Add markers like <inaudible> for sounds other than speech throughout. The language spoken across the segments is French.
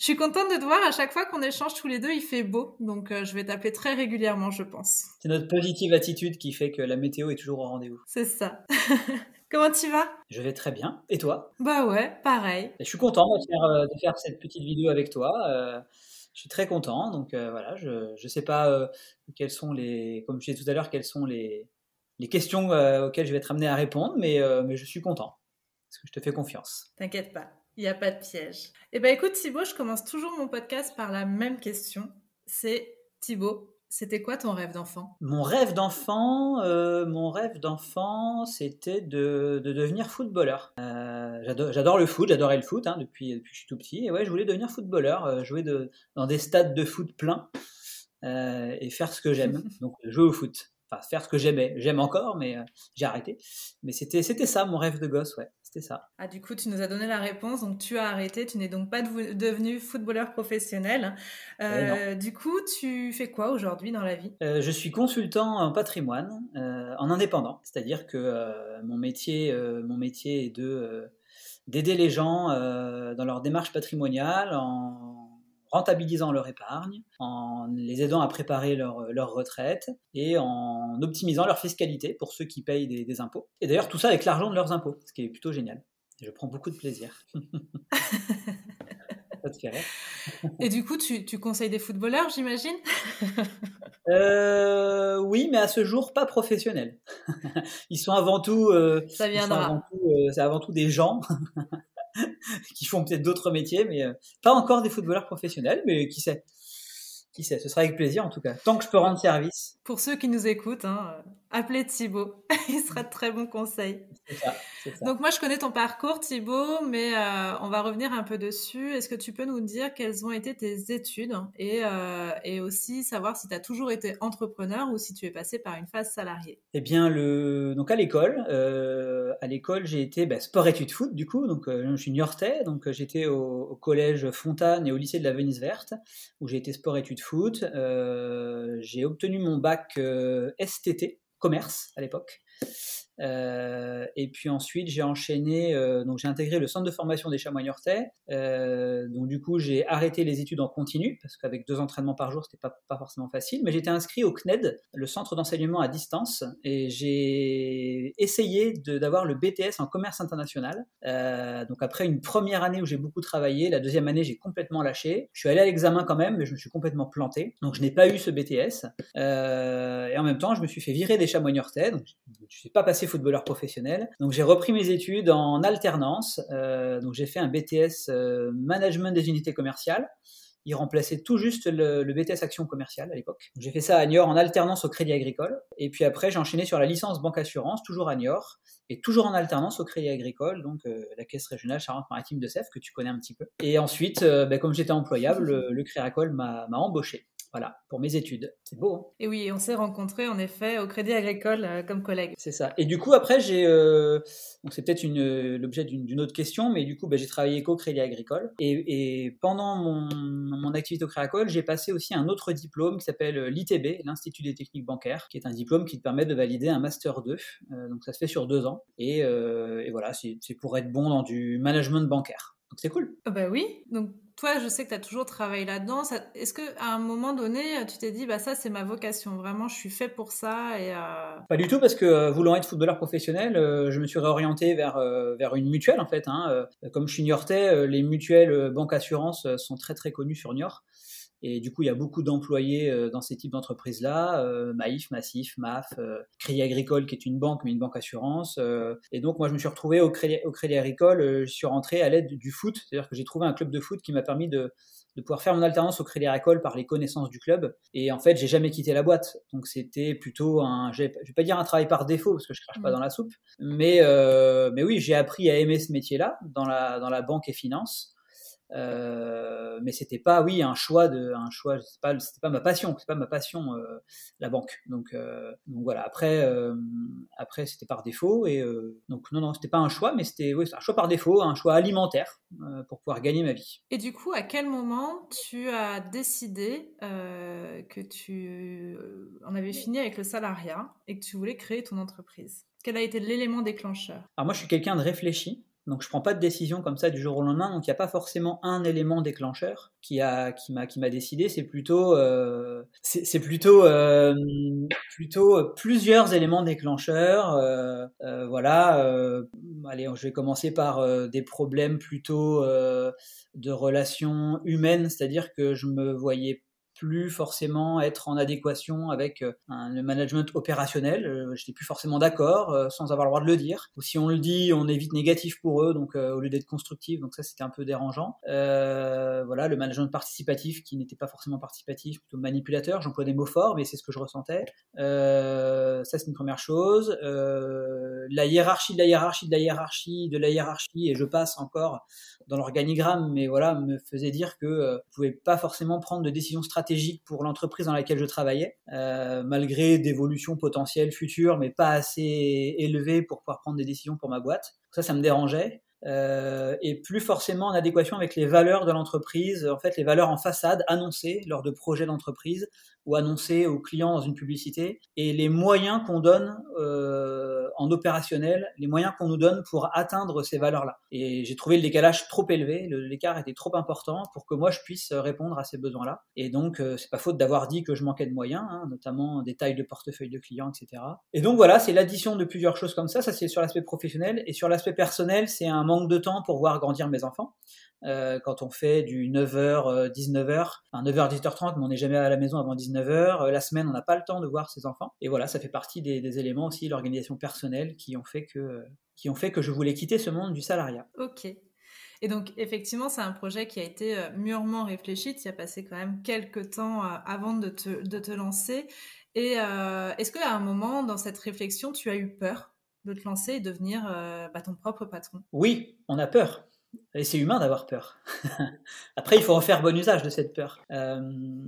je suis contente de te voir à chaque fois qu'on échange tous les deux, il fait beau, donc euh, je vais t'appeler très régulièrement, je pense. C'est notre positive attitude qui fait que la météo est toujours au rendez-vous. C'est ça. <laughs> Comment tu vas? Je vais très bien. Et toi? Bah ouais, pareil. je suis content euh, de faire, cette petite vidéo avec toi. Euh, je suis très content. Donc voilà, je ne sais pas quelles sont les, comme je disais tout à l'heure, quelles sont les, les questions auxquelles je vais être amené à répondre, mais, mais je suis content parce que je te fais confiance. T'inquiète pas. Il n'y a pas de piège. Eh bien, écoute, Thibaut, je commence toujours mon podcast par la même question. C'est Thibaut, c'était quoi ton rêve d'enfant? Mon rêve d'enfant, euh, mon rêve d'enfant, c'était de, devenir footballeur. Euh, j'adore, le foot, j'adorais le foot hein, depuis, depuis que je suis tout petit. Et ouais, je voulais devenir footballeur, euh, jouer de, dans des stades de foot pleins et faire ce que j'aime. <laughs> Donc jouer au foot. Enfin, faire ce que j'aimais. J'aime encore, mais j'ai arrêté. Mais c'était, c'était ça mon rêve de gosse, ouais. C'était ça. Ah, du coup, tu nous as donné la réponse. Donc, tu as arrêté. Tu n'es donc pas devenu footballeur professionnel. Euh, du coup, tu fais quoi aujourd'hui dans la vie? Euh, Je suis consultant en patrimoine, euh, en indépendant. C'est-à-dire que mon, métier, mon métier est de, d'aider les gens dans leur démarche patrimoniale en rentabilisant leur épargne, en les aidant à préparer leur, leur retraite et en optimisant leur fiscalité pour ceux qui payent des, impôts. Et d'ailleurs, tout ça avec l'argent de leurs impôts, ce qui est plutôt génial. Je prends beaucoup de plaisir. <laughs> ça te fait Et du coup, tu, tu conseilles des footballeurs, j'imagine? Euh, Oui, mais à ce jour, pas professionnels. <laughs> Ils sont avant tout. Euh, ça viendra. Euh, c'est avant tout des gens <laughs> <laughs> qui font peut-être d'autres métiers, mais euh, pas encore des footballeurs professionnels, mais qui sait qui sait, ce sera avec plaisir en tout cas, tant que je peux rendre service. Pour ceux qui nous écoutent, hein, euh, appelez Thibaut, <laughs> il sera de très bons conseils. Ça, ça. Donc moi je connais ton parcours Thibaut, mais euh, on va revenir un peu dessus. Est-ce que tu peux nous dire quelles ont été tes études et, euh, et aussi savoir si tu as toujours été entrepreneur ou si tu es passé par une phase salariée? Eh bien, le... donc à l'école, à l'école j'ai été bah, sport-études foot du coup, donc je suis niortais, donc j'étais au, au, collège Fontane et au lycée de la Venise Verte, où j'ai été sport-études foot. J'ai obtenu mon bac euh, STT, commerce à l'époque. Euh, et puis ensuite, j'ai enchaîné, euh, donc j'ai intégré le centre de formation des chamois Euh, donc du coup, j'ai arrêté les études en continu parce qu'avec deux entraînements par jour, c'était pas, pas forcément facile. Mais j'étais inscrit au CNED, le centre d'enseignement à distance, et j'ai essayé d'avoir le BTS en commerce international. Donc après une première année où j'ai beaucoup travaillé, la deuxième année j'ai complètement lâché. Je suis allé à l'examen quand même, mais je me suis complètement planté. Donc je n'ai pas eu ce BTS. Et en même temps, je me suis fait virer des chamois donc je ne suis pas passé footballeur professionnel. Donc j'ai repris mes études en alternance. Euh, donc j'ai fait un BTS euh, management des unités commerciales. Il remplaçait tout juste le, BTS action commerciale à l'époque. J'ai fait ça à Niort en alternance au Crédit Agricole. Et puis après j'ai enchaîné sur la licence banque assurance, toujours à Niort, et toujours en alternance au Crédit Agricole, donc euh, la caisse régionale Charente-Maritime de Sèvres que tu connais un petit peu. Et ensuite, ben, comme j'étais employable, <laughs> le, le Crédit Agricole m'a embauché. Voilà, pour mes études. C'est beau. Hein et oui, on s'est rencontrés en effet au Crédit Agricole euh, comme collègues. C'est ça. Et du coup, après, j'ai. Euh, donc, c'est peut-être l'objet d'une autre question, mais du coup, bah, j'ai travaillé qu'au Crédit Agricole. Et, pendant mon, mon, activité au Crédit Agricole, j'ai passé aussi un autre diplôme qui s'appelle l'ITB, l'Institut des techniques bancaires, qui est un diplôme qui te permet de valider un Master 2. Euh, donc, ça se fait sur deux ans. Et, et voilà, c'est pour être bon dans du management bancaire. Donc, c'est cool. Ah bah oui. Donc, toi, je sais que tu as toujours travaillé là-dedans. Est-ce qu'à un moment donné, tu t'es dit, bah ça, c'est ma vocation, vraiment, je suis fait pour ça et euh, Pas du tout, parce que euh, voulant être footballeur professionnel, euh, je me suis réorienté vers, vers une mutuelle, en fait. Hein. Comme je suis niortais, les mutuelles banque assurance sont très très connues sur Niort. Et du coup, il y a beaucoup d'employés dans ces types d'entreprises-là, Maïf, Massif, MAF, Crédit Agricole, qui est une banque, mais une banque assurance. et donc, moi, je me suis retrouvé au Crédit, au crédit Agricole, je suis rentré à l'aide du foot, c'est-à-dire que j'ai trouvé un club de foot qui m'a permis de, de pouvoir faire mon alternance au Crédit Agricole par les connaissances du club. Et en fait, j'ai jamais quitté la boîte. Donc c'était plutôt un, je vais pas dire un travail par défaut parce que je crache pas mm. dans la soupe, mais euh, mais oui, j'ai appris à aimer ce métier-là dans la dans la banque et finance. Euh, mais c'était pas, oui, un choix de, un choix. C'était pas, c'était pas ma passion. C'est pas ma passion, euh, la banque. Donc, euh, donc voilà. Après, euh, après, c'était par défaut. Et donc non, non, c'était pas un choix, mais c'était, oui, un choix par défaut, un choix alimentaire pour pouvoir gagner ma vie. Et du coup, à quel moment tu as décidé que tu en avais fini avec le salariat et que tu voulais créer ton entreprise? Quel a été l'élément déclencheur? Alors moi, je suis quelqu'un de réfléchi. Donc je prends pas de décision comme ça du jour au lendemain. Donc il n'y a pas forcément un élément déclencheur qui a qui m'a qui décidé. C'est plutôt euh, plutôt euh, plutôt plusieurs éléments déclencheurs. Euh, euh voilà. Allez, je vais commencer par des problèmes plutôt de relations humaines, c'est-à-dire que je me voyais plus forcément être en adéquation avec euh, le management opérationnel. Euh, j'étais plus forcément d'accord, euh, sans avoir le droit de le dire. Si on le dit, on est vite négatif pour eux, donc au lieu d'être constructif, donc ça c'était un peu dérangeant. voilà, le management participatif qui n'était pas forcément participatif, plutôt manipulateur. J'emploie des mots forts, mais c'est ce que je ressentais. ça c'est une première chose. la hiérarchie de la hiérarchie de la hiérarchie de la hiérarchie, et je passe encore dans l'organigramme, mais voilà, me faisait dire que euh, je pouvais pas forcément prendre de décisions pour l'entreprise dans laquelle je travaillais, euh, malgré d'évolutions potentielles futures, mais pas assez élevées pour pouvoir prendre des décisions pour ma boîte. Ça, ça me dérangeait. Euh, et plus forcément en adéquation avec les valeurs de l'entreprise, en fait les valeurs en façade annoncées lors de projets d'entreprise ou annoncées aux clients dans une publicité, et les moyens qu'on donne euh, en opérationnel, les moyens qu'on nous donne pour atteindre ces valeurs-là. Et j'ai trouvé le décalage trop élevé, l'écart était trop important pour que moi je puisse répondre à ces besoins-là. Et donc euh, c'est pas faute d'avoir dit que je manquais de moyens, hein, notamment des tailles de portefeuille de clients, etc. Et donc voilà, c'est l'addition de plusieurs choses comme ça. Ça c'est sur l'aspect professionnel et sur l'aspect personnel, c'est un manque de temps pour voir grandir mes enfants. Euh, quand on fait du 9h, 19h, enfin 9h, 18h30, mais on n'est jamais à la maison avant 19h. Euh, la semaine, on n'a pas le temps de voir ses enfants. Et voilà, ça fait partie des, éléments aussi, l'organisation personnelle, qui ont, fait que, qui ont fait que je voulais quitter ce monde du salariat. Ok. Et donc, effectivement, c'est un projet qui a été euh, mûrement réfléchi. Tu y as passé quand même quelques temps avant de te, de te lancer. Et est-ce qu'à un moment, dans cette réflexion, tu as eu peur de te lancer et devenir bah, ton propre patron? Oui, on a peur. Et c'est humain d'avoir peur. <laughs> Après, il faut en faire bon usage de cette peur. Euh,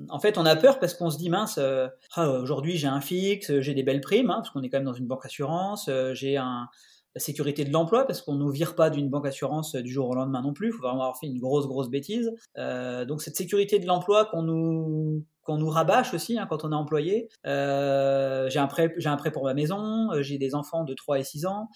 en fait, on a peur parce qu'on se dit mince, euh, ah, aujourd'hui j'ai un fixe, j'ai des belles primes, hein, parce qu'on est quand même dans une banque assurance, euh, j'ai un, la sécurité de l'emploi parce qu'on nous vire pas d'une banque assurance du jour au lendemain non plus. Il faut vraiment avoir fait une grosse grosse bêtise. donc cette sécurité de l'emploi qu'on nous qu'on nous rabâche aussi hein, quand on est employé. Euh, j'ai un prêt, un prêt pour ma maison, euh, j'ai des enfants de 3 et 6 ans,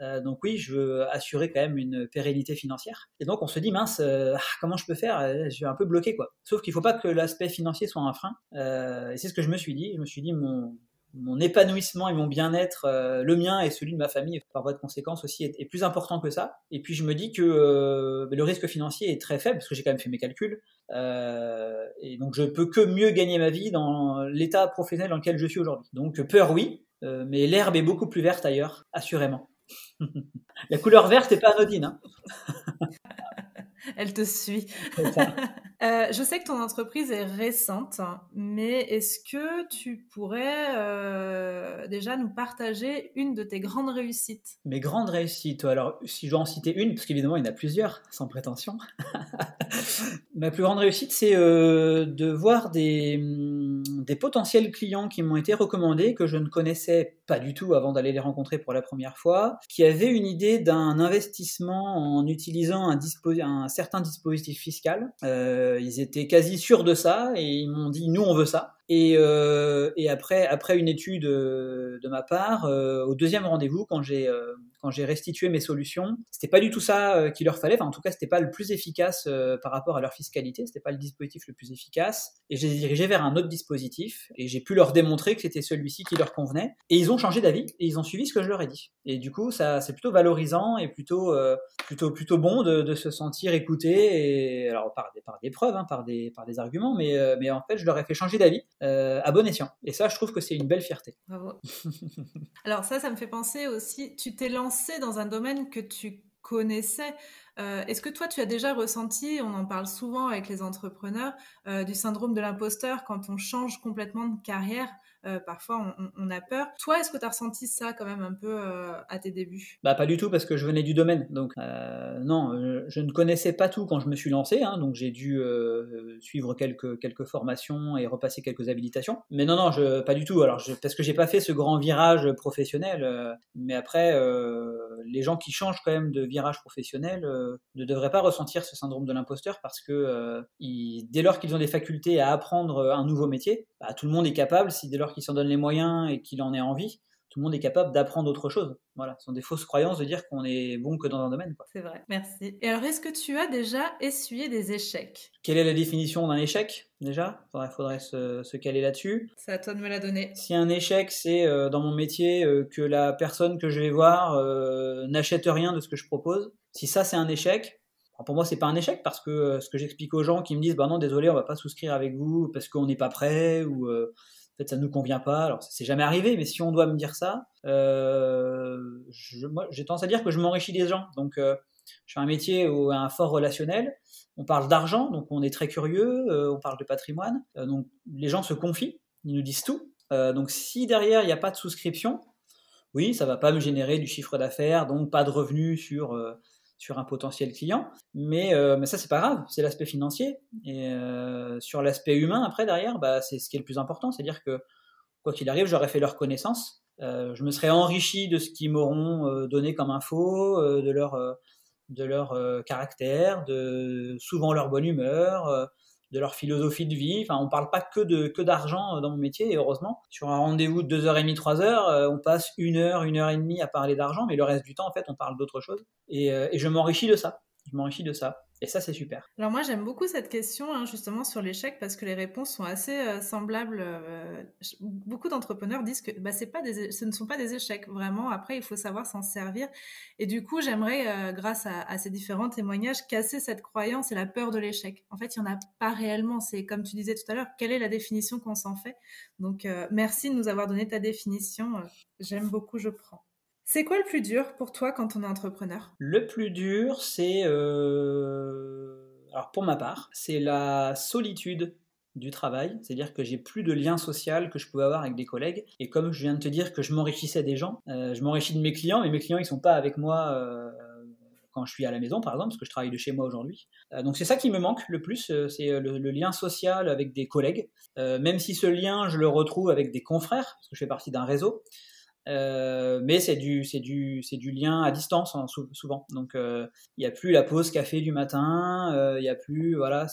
euh, donc oui, je veux assurer quand même une pérennité financière. Et donc on se dit mince, ah, comment je peux faire? Je suis un peu bloqué quoi. Sauf qu'il faut pas que l'aspect financier soit un frein. et c'est ce que je me suis dit. Je me suis dit mon mon épanouissement et mon bien-être, euh, le mien et celui de ma famille, par voie de conséquence aussi, est, plus important que ça. Et puis je me dis que euh, le risque financier est très faible, parce que j'ai quand même fait mes calculs. Euh, et donc je peux que mieux gagner ma vie dans l'état professionnel dans lequel je suis aujourd'hui. Donc peur oui, mais l'herbe est beaucoup plus verte ailleurs, assurément. <laughs> La couleur verte n'est pas anodine. Hein <laughs> Elle te suit. <laughs> Euh, je sais que ton entreprise est récente, mais est-ce que tu pourrais euh, déjà nous partager une de tes grandes réussites? Mes grandes réussites, alors si je dois en citer une, parce qu'évidemment il y en a plusieurs, sans prétention. <laughs> Ma plus grande réussite, c'est euh, de voir des, hum, des potentiels clients qui m'ont été recommandés, que je ne connaissais pas du tout avant d'aller les rencontrer pour la première fois, qui avaient une idée d'un investissement en utilisant un, certain dispositif fiscal. Ils étaient quasi sûrs de ça et ils m'ont dit nous on veut ça. Et, euh, et après, après une étude euh, de ma part, au deuxième rendez-vous, quand j'ai quand j'ai restitué mes solutions, c'était pas du tout ça euh, qu'il leur fallait. Enfin, en tout cas, c'était pas le plus efficace euh, par rapport à leur fiscalité. C'était pas le dispositif le plus efficace. Et je les ai dirigés vers un autre dispositif. Et j'ai pu leur démontrer que c'était celui-ci qui leur convenait. Et ils ont changé d'avis et ils ont suivi ce que je leur ai dit. Et du coup, ça, c'est plutôt valorisant et plutôt, euh, plutôt, plutôt bon de, se sentir écouté. Et alors par des, preuves, hein, par des, par des arguments, mais, en fait, je leur ai fait changer d'avis à bon escient. Et ça, je trouve que c'est une belle fierté. Bravo. <laughs> alors ça, ça me fait penser aussi. Tu t'es lancé dans un domaine que tu connaissais. Euh, est-ce que toi, tu as déjà ressenti, on en parle souvent avec les entrepreneurs, euh, du syndrome de l'imposteur quand on change complètement de carrière? Euh, parfois on, a peur. Toi, est-ce que tu as ressenti ça quand même un peu euh, à tes débuts? Bah pas du tout parce que je venais du domaine. Donc euh, non, je, ne connaissais pas tout quand je me suis lancé. Hein, donc j'ai dû suivre quelques, quelques formations et repasser quelques habilitations. Mais non, non, pas du tout. Alors parce que j'ai pas fait ce grand virage professionnel. mais après, les gens qui changent quand même de virage professionnel ne devraient pas ressentir ce syndrome de l'imposteur parce que dès lors qu'ils ont des facultés à apprendre un nouveau métier, bah, tout le monde est capable si dès lors qui s'en donne les moyens et qu'il en ait envie, tout le monde est capable d'apprendre autre chose. Voilà, ce sont des fausses croyances de dire qu'on est bon que dans un domaine. C'est vrai, merci. Et alors, est-ce que tu as déjà essuyé des échecs? Quelle est la définition d'un échec déjà? Il faudrait, se, caler là-dessus. C'est à toi de me la donner. Si un échec, c'est euh, dans mon métier euh, que la personne que je vais voir euh, n'achète rien de ce que je propose, si ça c'est un échec, pour moi, c'est pas un échec parce que ce que j'explique aux gens qui me disent bah non, désolé, on va pas souscrire avec vous parce qu'on n'est pas prêt ou en fait ça nous convient pas. Alors c'est jamais arrivé, mais si on doit me dire ça, euh, j'ai tendance à dire que je m'enrichis des gens. Donc euh, je fais un métier où un fort relationnel. On parle d'argent, donc on est très curieux. Euh, on parle de patrimoine, euh, donc les gens se confient, ils nous disent tout. donc si derrière il n'y a pas de souscription, oui, ça va pas me générer du chiffre d'affaires, donc pas de revenus sur sur un potentiel client. Mais, euh, mais ça, c'est pas grave, c'est l'aspect financier. Et euh, sur l'aspect humain, après, derrière, bah, c'est ce qui est le plus important. C'est-à-dire que, quoi qu'il arrive, j'aurais fait leur connaissance. Euh, je me serais enrichi de ce qu'ils m'auront donné comme info, de leur, de leur caractère, de souvent leur bonne humeur de leur philosophie de vie. Enfin, on parle pas que de que d'argent euh, dans mon métier, et heureusement. Sur un rendez-vous de 2h30, 3h, euh, on passe une heure, une heure et demie à parler d'argent, mais le reste du temps, en fait, on parle d'autre chose. Et, euh, et je m'enrichis de ça. Je m'enrichis de ça. Et ça, c'est super. Alors moi, j'aime beaucoup cette question, hein, justement, sur l'échec, parce que les réponses sont assez euh, semblables. Euh, beaucoup d'entrepreneurs disent que bah, pas des, ce ne sont pas des échecs, vraiment. Après, il faut savoir s'en servir. Et du coup, j'aimerais, euh, grâce à, ces différents témoignages, casser cette croyance et la peur de l'échec. En fait, il n'y en a pas réellement. C'est comme tu disais tout à l'heure, quelle est la définition qu'on s'en fait? Donc, merci de nous avoir donné ta définition. J'aime beaucoup, je prends. C'est quoi le plus dur pour toi quand on est entrepreneur? Le plus dur, c'est... Euh, alors pour ma part, c'est la solitude du travail, c'est-à-dire que j'ai plus de lien social que je pouvais avoir avec des collègues. Et comme je viens de te dire que je m'enrichissais des gens, euh, je m'enrichis de mes clients, mais mes clients ils sont pas avec moi euh, quand je suis à la maison, par exemple, parce que je travaille de chez moi aujourd'hui. donc c'est ça qui me manque le plus, c'est le, le, lien social avec des collègues. même si ce lien je le retrouve avec des confrères, parce que je fais partie d'un réseau. Euh, mais c'est du, du, du lien à distance hein, souvent. Donc il euh, n'y a plus la pause café du matin, il euh, n'y a plus voilà.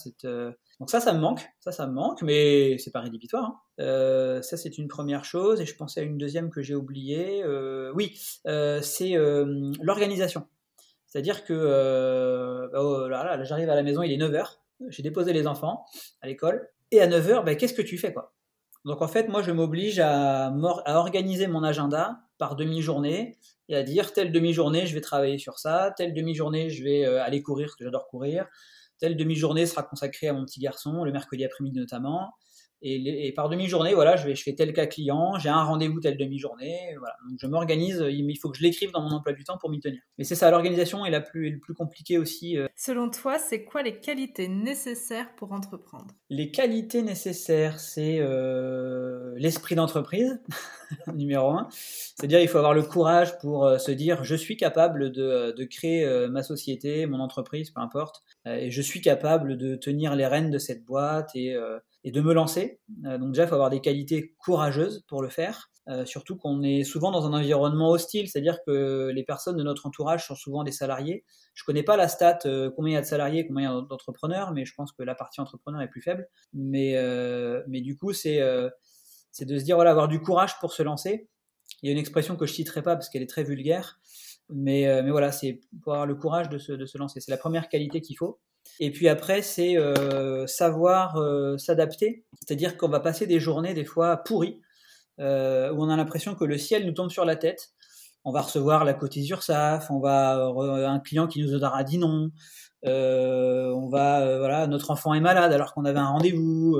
Donc ça, ça me manque, ça, ça me manque, mais c'est pas rédhibitoire. Hein. ça, c'est une première chose. Et je pensais à une deuxième que j'ai oubliée. oui, c'est l'organisation. C'est-à-dire que oh là, j'arrive à la maison, il est 9h, j'ai déposé les enfants à l'école, et à 9h, ben, qu'est-ce que tu fais quoi? Donc en fait, moi, je m'oblige à, organiser mon agenda par demi-journée et à dire telle demi-journée, je vais travailler sur ça, telle demi-journée, je vais euh, aller courir, parce que j'adore courir, telle demi-journée sera consacrée à mon petit garçon, le mercredi après-midi notamment, et, par demi-journée, voilà, je, vais, je fais tel cas client, j'ai un rendez-vous telle demi-journée, voilà. Donc je m'organise, il faut que je l'écrive dans mon emploi du temps pour m'y tenir. Mais c'est ça, l'organisation est la plus, le plus compliquée aussi. Euh. Selon toi, c'est quoi les qualités nécessaires pour entreprendre? Les qualités nécessaires, c'est euh, l'esprit d'entreprise, <laughs> numéro un. C'est-à-dire, il faut avoir le courage pour euh, se dire, je suis capable de, de créer ma société, mon entreprise, peu importe, et je suis capable de tenir les rênes de cette boîte et et de me lancer. Euh, donc déjà, il faut avoir des qualités courageuses pour le faire. Euh, surtout qu'on est souvent dans un environnement hostile, c'est-à-dire que les personnes de notre entourage sont souvent des salariés. Je connais pas la stat euh, combien il y a de salariés, combien il y a d'entrepreneurs, mais je pense que la partie entrepreneur est plus faible. Mais mais du coup, c'est c'est de se dire voilà, avoir du courage pour se lancer. Il y a une expression que je citerai pas parce qu'elle est très vulgaire. Mais, mais voilà, c'est pour avoir le courage de se, de se lancer. C'est la première qualité qu'il faut. Et puis après, c'est savoir s'adapter. C'est-à-dire qu'on va passer des journées des fois pourries, où on a l'impression que le ciel nous tombe sur la tête. On va recevoir la cotise URSAF, on va un client qui nous aura dit non, on va voilà notre enfant est malade alors qu'on avait un rendez-vous.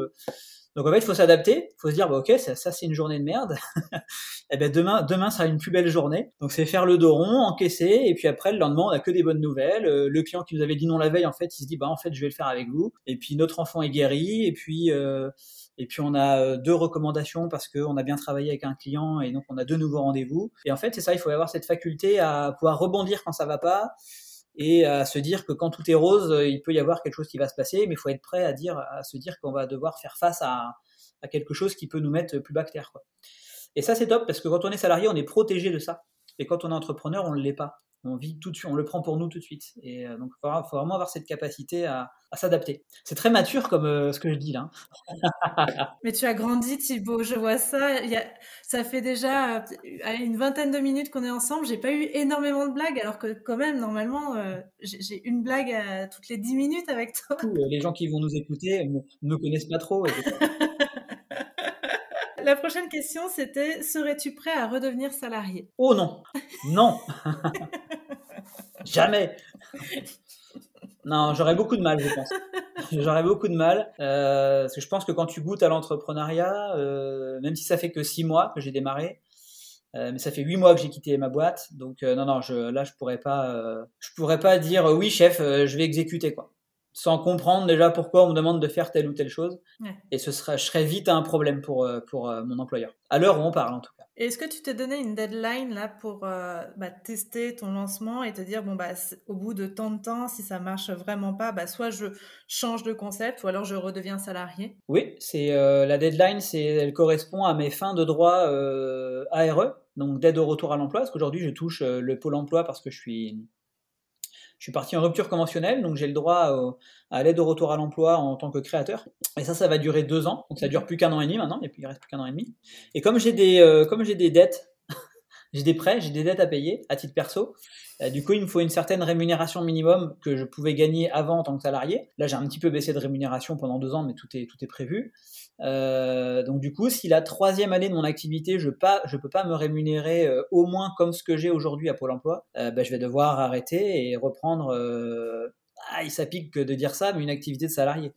Donc en fait, il faut s'adapter, il faut se dire, bah, ok, ça, ça c'est une journée de merde. et <laughs> eh ben demain, demain sera une plus belle journée. Donc c'est faire le dos rond, encaisser, et puis après le lendemain, on a que des bonnes nouvelles. Euh, le client qui nous avait dit non la veille, en fait, il se dit, bah en fait, je vais le faire avec vous. Et puis notre enfant est guéri, et puis euh, et puis on a euh, deux recommandations parce qu'on a bien travaillé avec un client, et donc on a deux nouveaux rendez-vous. Et en fait, c'est ça, il faut avoir cette faculté à pouvoir rebondir quand ça va pas et à se dire que quand tout est rose, il peut y avoir quelque chose qui va se passer, mais il faut être prêt à se dire qu'on va devoir faire face à, quelque chose qui peut nous mettre plus bas que terre. Et ça, c'est top parce que quand on est salarié, on est protégé de ça. Et quand on est entrepreneur, on ne l'est pas on vit tout de suite, on le prend pour nous tout de suite. Et euh, donc, il faut, vraiment avoir cette capacité à, s'adapter. C'est très mature comme euh, ce que je dis là. <laughs> Mais tu as grandi, Thibaut. Je vois ça. Il ça fait déjà euh, une vingtaine de minutes qu'on est ensemble. J'ai pas eu énormément de blagues, alors que quand même, normalement, j'ai une blague à toutes les dix minutes avec toi. Les gens qui vont nous écouter ne connaissent pas trop. <laughs> La prochaine question, c'était serais-tu prêt à redevenir salarié? Oh non, non, <laughs> jamais. Non, j'aurais beaucoup de mal, je pense. <laughs> J'aurais beaucoup de mal, euh, parce que je pense que quand tu goûtes à l'entrepreneuriat, euh, même si ça fait que six mois que j'ai démarré, euh, mais ça fait huit mois que j'ai quitté ma boîte, donc non, non, je, là je pourrais pas, je pourrais pas dire oui chef, je vais exécuter quoi sans comprendre déjà pourquoi on me demande de faire telle ou telle chose. Et ce sera, je serais vite un problème pour, euh, pour euh, mon employeur. À l'heure où on parle, en tout cas. Est-ce que tu t'es donné une deadline là pour euh, bah, tester ton lancement et te dire, bon, bah, au bout de tant de temps, si ça marche vraiment pas, bah, soit je change de concept ou alors je redeviens salarié? Oui, c'est la deadline, c'est, elle correspond à mes fins de droit ARE, donc d'aide au retour à l'emploi, parce qu'aujourd'hui je touche le pôle emploi parce que je suis je suis parti en rupture conventionnelle, donc j'ai le droit à l'aide au retour à l'emploi en tant que créateur. Et ça, ça va durer deux ans, donc ça dure plus qu'un an et demi maintenant, et puis il reste plus qu'un an et demi. Et comme j'ai des, euh, comme j'ai des dettes <laughs> j'ai des prêts, j'ai des dettes à payer à titre perso. Euh, du coup, il me faut une certaine rémunération minimum que je pouvais gagner avant en tant que salarié. Là, j'ai un petit peu baissé de rémunération pendant deux ans, mais tout est, tout est prévu. Euh, donc du coup, si la troisième année de mon activité, je pas, peux pas me rémunérer euh, au moins comme ce que j'ai aujourd'hui à Pôle Emploi, ben, je vais devoir arrêter et reprendre. ah, ça pique que de dire ça, mais une activité de salarié.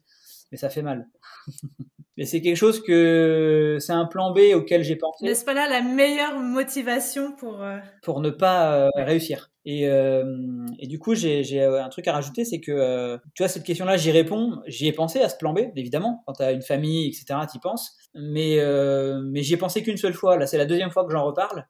Mais ça fait mal. <laughs> Mais c'est quelque chose que c'est un plan B auquel j'ai pensé. N'est-ce pas là la meilleure motivation pour euh, pour ne pas euh, réussir. Et, euh, et du coup, j'ai un truc à rajouter, c'est que tu vois cette question-là, j'y réponds. J'y ai pensé à ce plan B, évidemment. Quand tu as une famille, etc., tu y penses. Mais mais j'y ai pensé qu'une seule fois. Là, c'est la deuxième fois que j'en reparle.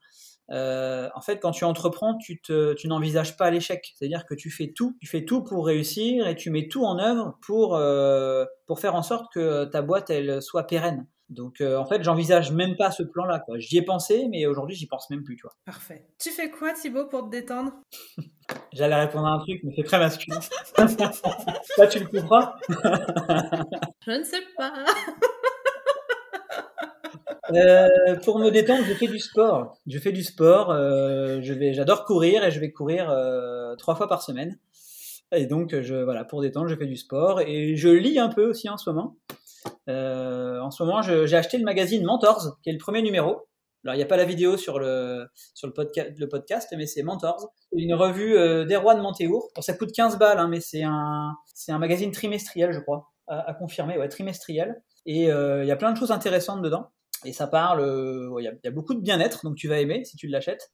Euh, en fait, quand tu entreprends, tu, te, tu n'envisages pas l'échec. C'est-à-dire que tu fais tout, tu fais tout pour réussir et tu mets tout en œuvre pour, euh, pour faire en sorte que ta boîte elle soit pérenne. Donc euh, en fait, j'envisage même pas ce plan-là. J'y ai pensé, mais aujourd'hui, j'y pense même plus. Tu vois. Parfait. Tu fais quoi, Thibaut, pour te détendre? <laughs> J'allais répondre à un truc, mais c'est très masculin. <laughs> Là, tu le comprends? <laughs> Je ne sais pas. Euh, pour me détendre, je fais du sport. Je fais du sport. Euh, je vais, j'adore courir et je vais courir euh, trois fois par semaine. Et donc, je, voilà, pour détendre, je fais du sport et je lis un peu aussi en ce moment. en ce moment, j'ai acheté le magazine Mentors, qui est le premier numéro. Alors, il n'y a pas la vidéo sur le, sur le, podcast, le podcast, mais c'est Mentors. Une revue euh, d'Erwan Montéour. Bon, ça coûte 15 balles, hein, mais c'est un, c'est un magazine trimestriel, je crois, à, à confirmer, ouais, trimestriel. Et il y a plein de choses intéressantes dedans. Et ça parle, euh, il y, a beaucoup de bien-être, donc tu vas aimer si tu l'achètes.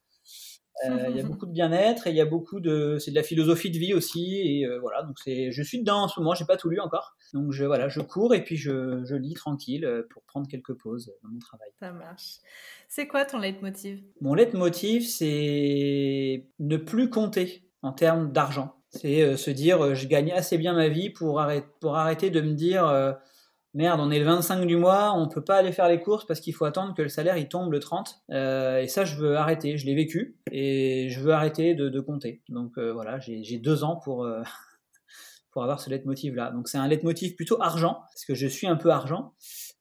Euh, il y a beaucoup de bien-être et il y a beaucoup de, c'est de la philosophie de vie aussi et euh, voilà. Donc c'est, je suis dedans en ce moment, j'ai pas tout lu encore. Donc je voilà, je cours et puis je, je lis tranquille pour prendre quelques pauses dans mon travail. Ça marche. C'est quoi ton leitmotiv? Mon leitmotiv, c'est ne plus compter en termes d'argent. C'est se dire, je gagne assez bien ma vie pour arrêter, pour arrêter de me dire merde, on est le 25 du mois, on peut pas aller faire les courses parce qu'il faut attendre que le salaire il tombe le 30. Euh, et ça, je veux arrêter. Je l'ai vécu et je veux arrêter de, compter. Donc euh, voilà, j'ai deux ans pour euh, <laughs> pour avoir ce leitmotiv-là. Donc c'est un leitmotiv plutôt argent, parce que je suis un peu argent.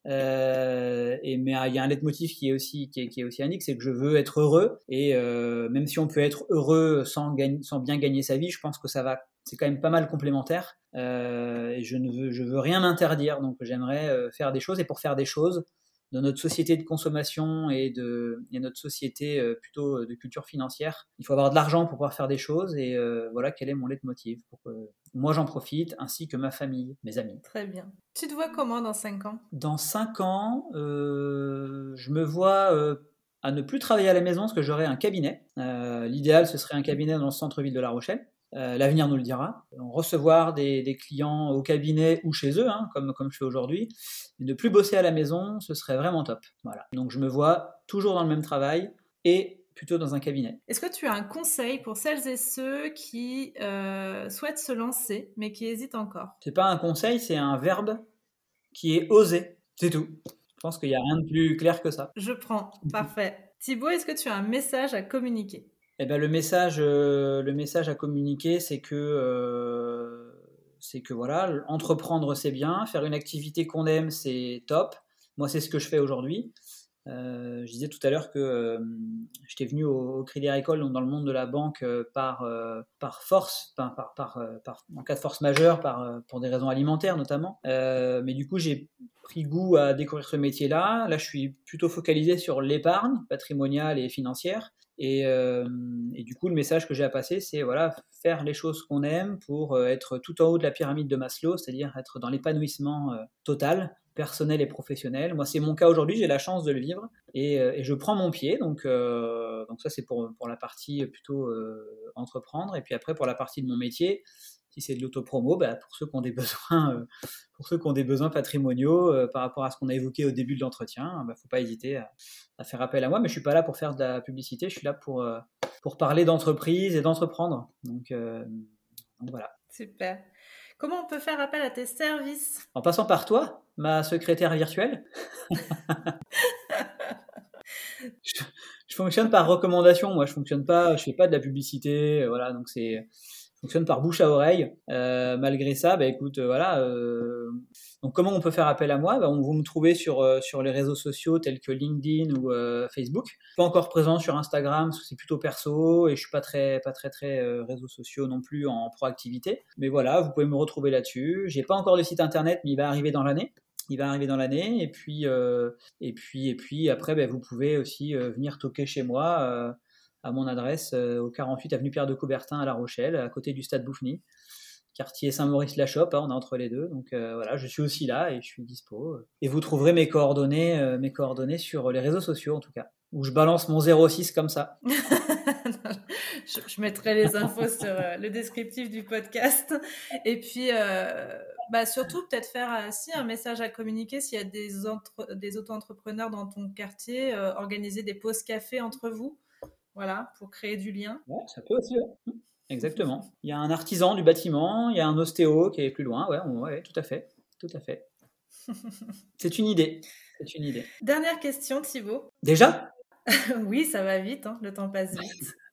Euh, et mais il y a un leitmotiv qui est aussi qui est, qui est c'est que je veux être heureux. Et euh, même si on peut être heureux sans, gagner, sans bien gagner sa vie, je pense que ça va, c'est quand même pas mal complémentaire. Euh, et je ne veux, je veux rien m'interdire. Donc j'aimerais faire des choses. Et pour faire des choses, de notre société de consommation et de et notre société euh, plutôt de culture financière. Il faut avoir de l'argent pour pouvoir faire des choses et euh, voilà quel est mon leitmotiv pour que moi j'en profite ainsi que ma famille, mes amis. Très bien. Tu te vois comment dans 5 ans? Dans 5 ans, euh, je me vois euh, à ne plus travailler à la maison parce que j'aurai un cabinet. Euh, L'idéal ce serait un cabinet dans le centre-ville de La Rochelle. Euh, L'avenir nous le dira. Recevoir des, des, clients au cabinet ou chez eux, hein, comme, comme je fais aujourd'hui, et ne plus bosser à la maison, ce serait vraiment top. Voilà. Donc je me vois toujours dans le même travail et plutôt dans un cabinet. Est-ce que tu as un conseil pour celles et ceux qui euh, souhaitent se lancer mais qui hésitent encore? C'est pas un conseil, c'est un verbe qui est oser. C'est tout. Je pense qu'il n'y a rien de plus clair que ça. Je prends. Parfait. Thibaut, est-ce que tu as un message à communiquer? Eh ben, le message, euh, le message à communiquer, c'est que, euh, c'est que voilà, entreprendre c'est bien, faire une activité qu'on aime c'est top. Moi, c'est ce que je fais aujourd'hui. Euh, je disais tout à l'heure que j'étais venu au, au Crédit Agricole, donc dans le monde de la banque, par, par force, en cas de force majeure, pour des raisons alimentaires notamment. mais du coup, j'ai pris goût à découvrir ce métier-là. Là, je suis plutôt focalisé sur l'épargne patrimoniale et financière. Et, euh, et, du coup, le message que j'ai à passer, c'est voilà, faire les choses qu'on aime pour euh, être tout en haut de la pyramide de Maslow, c'est-à-dire être dans l'épanouissement euh, total, personnel et professionnel. Moi, c'est mon cas aujourd'hui, j'ai la chance de le vivre et, et je prends mon pied. Donc, donc ça, c'est pour, pour la partie plutôt entreprendre. Et puis après, pour la partie de mon métier, si c'est de l'autopromo, bah, pour ceux qui ont des <laughs> besoins, euh, pour ceux qui ont des besoins patrimoniaux euh, par rapport à ce qu'on a évoqué au début de l'entretien, bah, faut pas hésiter à, à, faire appel à moi. Mais je suis pas là pour faire de la publicité, je suis là pour euh, pour parler d'entreprise et d'entreprendre. Donc, donc, voilà. Super. Comment on peut faire appel à tes services? En passant par toi, ma secrétaire virtuelle. <laughs> je, je, fonctionne par recommandation. Moi, je fonctionne pas, je fais pas de la publicité. Voilà, donc c'est fonctionne par bouche à oreille. Euh, malgré ça, bah, écoute, euh, voilà. Euh, donc comment on peut faire appel à moi? Bah, Vous me trouvez sur, sur les réseaux sociaux tels que LinkedIn ou Facebook. Pas encore présent sur Instagram c'est plutôt perso et je suis pas très pas très très réseaux sociaux non plus en proactivité. Mais voilà, vous pouvez me retrouver là-dessus. J'ai pas encore de site internet, mais il va arriver dans l'année il va arriver dans l'année et puis et puis et puis après ben, vous pouvez aussi venir toquer chez moi à mon adresse au 48 avenue Pierre de Coubertin à La Rochelle à côté du stade Bouffny. Quartier Saint-Maurice-la-Chope hein, on est entre les deux. Donc voilà je suis aussi là et je suis dispo. Et vous trouverez mes coordonnées mes coordonnées sur les réseaux sociaux en tout cas où je balance mon 06 comme ça. <laughs> Je, mettrai les infos sur euh, le descriptif du podcast. Et puis, euh, bah, surtout, peut-être faire aussi un message à communiquer s'il y a des, des auto-entrepreneurs dans ton quartier, euh, organiser des pauses café entre vous, voilà, pour créer du lien. Ouais, ça peut aussi, ouais. Exactement. Il y a un artisan du bâtiment, il y a un ostéo qui est plus loin, ouais, ouais tout à fait. Tout à fait. <laughs> C'est une idée. C'est une idée. Dernière question, Thibaut. <laughs> Déjà? Oui, ça va vite, hein, le temps passe vite. <laughs>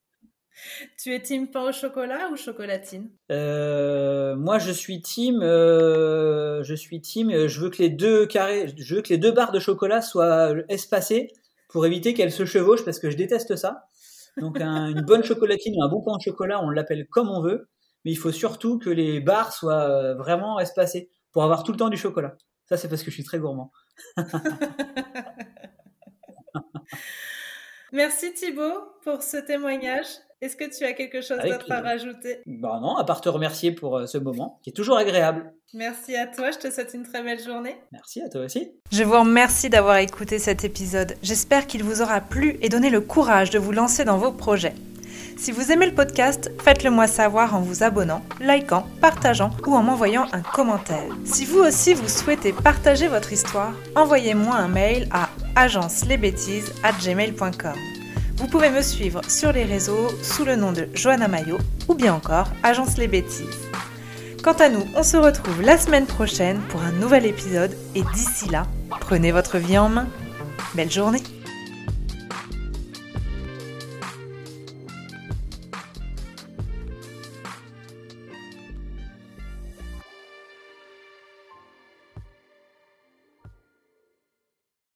Tu es team pain au chocolat ou chocolatine? Euh, Moi, je suis team. Euh, je suis team. Euh, je veux que les deux carrés, je veux que les deux barres de chocolat soient espacées pour éviter qu'elles se chevauchent parce que je déteste ça. Donc, un, une bonne chocolatine ou un bon pain chocolat, on l'appelle comme on veut, mais il faut surtout que les barres soient vraiment espacées pour avoir tout le temps du chocolat. Ça, c'est parce que je suis très gourmand. <laughs> Merci Thibaut pour ce témoignage. Est-ce que tu as quelque chose d'autre à rajouter? Bah non, à part te remercier pour euh, ce moment qui est toujours agréable. Merci à toi, je te souhaite une très belle journée. Merci à toi aussi. Je vous remercie d'avoir écouté cet épisode. J'espère qu'il vous aura plu et donné le courage de vous lancer dans vos projets. Si vous aimez le podcast, faites-le moi savoir en vous abonnant, likant, partageant ou en m'envoyant un commentaire. Si vous aussi vous souhaitez partager votre histoire, envoyez-moi un mail à agencelesbêtises@gmail.com. Vous pouvez me suivre sur les réseaux sous le nom de Johanna Mayo ou bien encore Agence les Bêtises. Quant à nous, on se retrouve la semaine prochaine pour un nouvel épisode et d'ici là, prenez votre vie en main. Belle journée